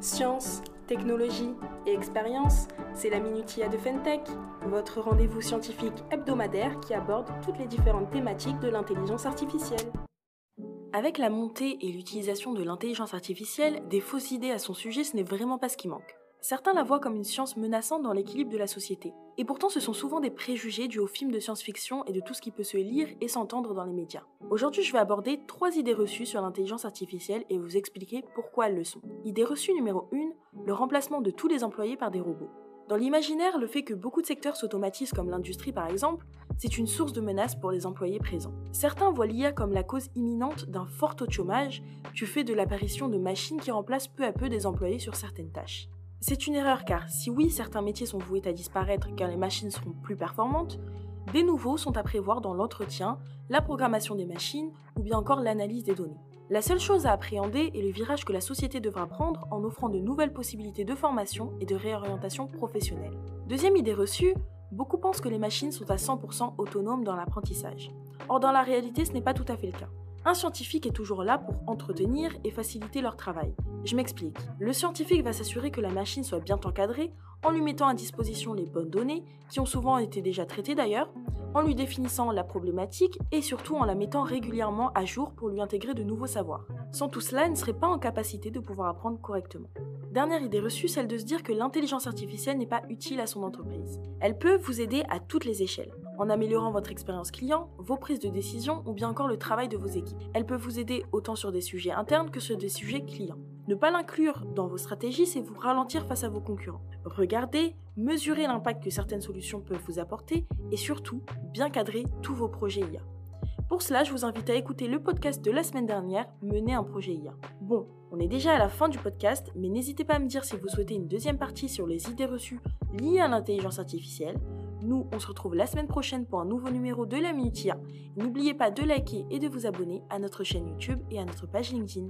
Science, technologie et expérience, c'est la Minutia de Fentech, votre rendez-vous scientifique hebdomadaire qui aborde toutes les différentes thématiques de l'intelligence artificielle. Avec la montée et l'utilisation de l'intelligence artificielle, des fausses idées à son sujet, ce n'est vraiment pas ce qui manque. Certains la voient comme une science menaçante dans l'équilibre de la société. Et pourtant, ce sont souvent des préjugés dus aux films de science-fiction et de tout ce qui peut se lire et s'entendre dans les médias. Aujourd'hui, je vais aborder trois idées reçues sur l'intelligence artificielle et vous expliquer pourquoi elles le sont. Idée reçue numéro 1, le remplacement de tous les employés par des robots. Dans l'imaginaire, le fait que beaucoup de secteurs s'automatisent comme l'industrie par exemple, c'est une source de menace pour les employés présents. Certains voient l'IA comme la cause imminente d'un fort taux de chômage du fait de l'apparition de machines qui remplacent peu à peu des employés sur certaines tâches. C'est une erreur car si oui, certains métiers sont voués à disparaître car les machines seront plus performantes, des nouveaux sont à prévoir dans l'entretien, la programmation des machines ou bien encore l'analyse des données. La seule chose à appréhender est le virage que la société devra prendre en offrant de nouvelles possibilités de formation et de réorientation professionnelle. Deuxième idée reçue, beaucoup pensent que les machines sont à 100% autonomes dans l'apprentissage. Or dans la réalité ce n'est pas tout à fait le cas. Un scientifique est toujours là pour entretenir et faciliter leur travail. Je m'explique. Le scientifique va s'assurer que la machine soit bien encadrée en lui mettant à disposition les bonnes données, qui ont souvent été déjà traitées d'ailleurs, en lui définissant la problématique et surtout en la mettant régulièrement à jour pour lui intégrer de nouveaux savoirs. Sans tout cela, elle ne serait pas en capacité de pouvoir apprendre correctement. Dernière idée reçue, celle de se dire que l'intelligence artificielle n'est pas utile à son entreprise. Elle peut vous aider à toutes les échelles en améliorant votre expérience client, vos prises de décision ou bien encore le travail de vos équipes. Elle peut vous aider autant sur des sujets internes que sur des sujets clients. Ne pas l'inclure dans vos stratégies, c'est vous ralentir face à vos concurrents. Regardez, mesurez l'impact que certaines solutions peuvent vous apporter et surtout, bien cadrer tous vos projets IA. Pour cela, je vous invite à écouter le podcast de la semaine dernière, Mener un projet IA. Bon, on est déjà à la fin du podcast, mais n'hésitez pas à me dire si vous souhaitez une deuxième partie sur les idées reçues liées à l'intelligence artificielle. Nous, on se retrouve la semaine prochaine pour un nouveau numéro de la Minutia. N'oubliez pas de liker et de vous abonner à notre chaîne YouTube et à notre page LinkedIn.